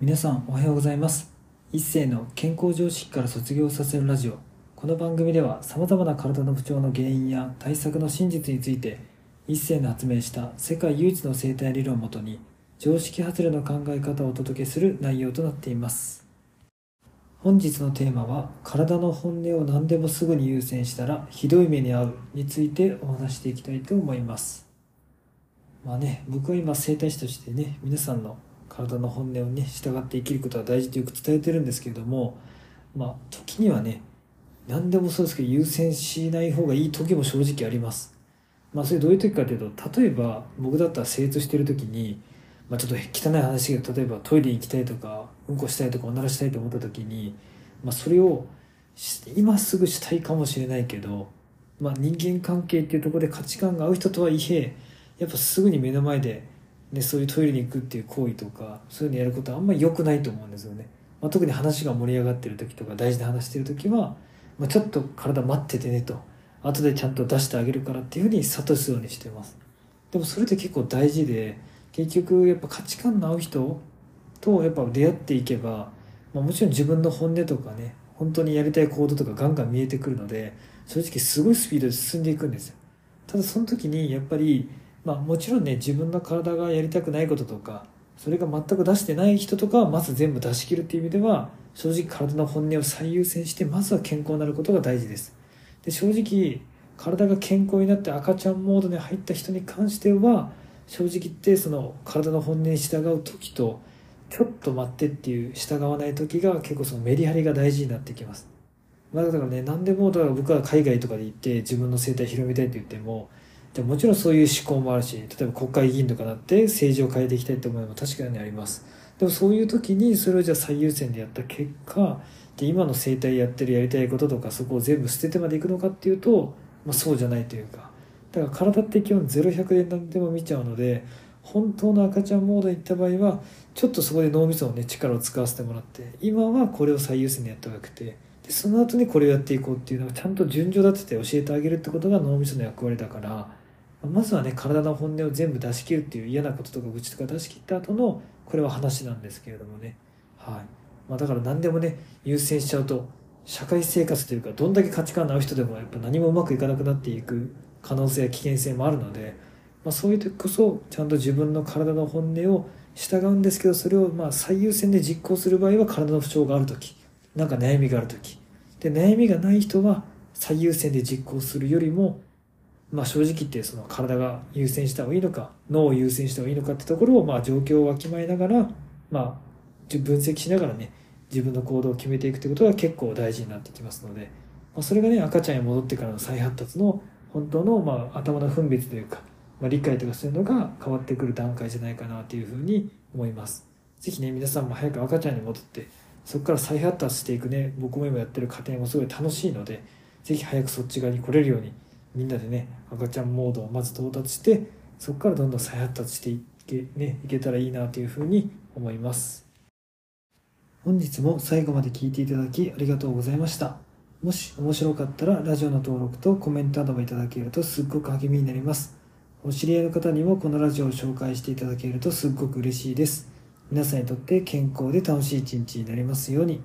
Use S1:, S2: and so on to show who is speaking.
S1: 皆さんおはようございます。一世の健康常識から卒業させるラジオ。この番組ではさまざまな体の不調の原因や対策の真実について一世の発明した世界唯一の生態理論をもとに常識外れの考え方をお届けする内容となっています。本日のテーマは体の本音を何でもすぐに優先したらひどい目に遭うについてお話していきたいと思います。まあね僕は今整体師としてね皆さんの体の本音をね従って生きることは大事とよく伝えてるんですけれどもまあ時にはね何でもそうですけど優先しない方がいい時も正直あります。まあそれどういう時かというと例えば僕だったら生活してる時にまあ、ちょっと汚い話が例えばトイレに行きたいとかうんこしたいとかおならしたいと思った時に、まあ、それを今すぐしたいかもしれないけど、まあ、人間関係っていうところで価値観が合う人とはいえやっぱすぐに目の前ででそういうトイレに行くっていう行為とかそういうのやることはあんまり良くないと思うんですよね、まあ、特に話が盛り上がってる時とか大事な話してる時は、まあ、ちょっと体待っててねと。後でちゃんと出してあげるからっていうふうに諭すようにしてます。でもそれって結構大事で結局やっぱ価値観の合う人とやっぱ出会っていけば、まあ、もちろん自分の本音とかね本当にやりたい行動とかガンガン見えてくるので正直すごいスピードで進んでいくんですよ。ただその時にやっぱりまあ、もちろんね自分の体がやりたくないこととかそれが全く出してない人とかはまず全部出し切るっていう意味では正直体の本音を最優先してまずは健康になることが大事です。で正直体が健康になって赤ちゃんモードに入った人に関しては正直言ってその体の本音に従う時とちょっと待ってっていう従わない時が結構そのメリハリが大事になってきます。まあ、だからね何でもだから僕は海外とかで行って自分の生態広めたいって言ってもでもちろんそういう思考もあるし例えば国会議員とかなって政治を変えていきたいって思いも確かにあります。でもそういう時にそれをじゃあ最優先でやった結果で今の生態やってるやりたいこととかそこを全部捨ててまでいくのかっていうと、まあ、そうじゃないというか。だから体って基本0100で何でも見ちゃうので本当の赤ちゃんモードに行った場合はちょっとそこで脳みそのね力を使わせてもらって今はこれを最優先でやった方がよくてでその後にこれをやっていこうっていうのがちゃんと順序立てて教えてあげるってことが脳みその役割だからまずはね体の本音を全部出し切るっていう嫌なこととか愚痴とか出し切った後のこれは話なんですけれどもね。はい。まあ、だから何でもね優先しちゃうと社会生活というかどんだけ価値観の合う人でもやっぱ何もうまくいかなくなっていく可能性や危険性もあるので、まあ、そういう時こそちゃんと自分の体の本音を従うんですけどそれをまあ最優先で実行する場合は体の不調がある時なんか悩みがある時で悩みがない人は最優先で実行するよりもまあ、正直言ってその体が優先した方がいいのか脳を優先した方がいいのかってところをまあ状況をわきまえながら、まあ、分析しながらね自分の行動を決めていくってことが結構大事になってきますので、まあ、それがね赤ちゃんに戻ってからの再発達の本当のまあ頭の分別というか、まあ、理解とかそういうのが変わってくる段階じゃないかなというふうに思います。ぜひね皆さんも早く赤ちゃんに戻ってそこから再発達していくね僕も今やってる過程もすごい楽しいのでぜひ早くそっち側に来れるようにみんなでね赤ちゃんモードをまず到達してそこからどんどん再発達していけ,、ね、いけたらいいなというふうに思います。本日も最後まで聞いていただきありがとうございました。もし面白かったらラジオの登録とコメントなどもいただけるとすっごく励みになります。お知り合いの方にもこのラジオを紹介していただけるとすっごく嬉しいです。皆さんにとって健康で楽しい一日になりますように。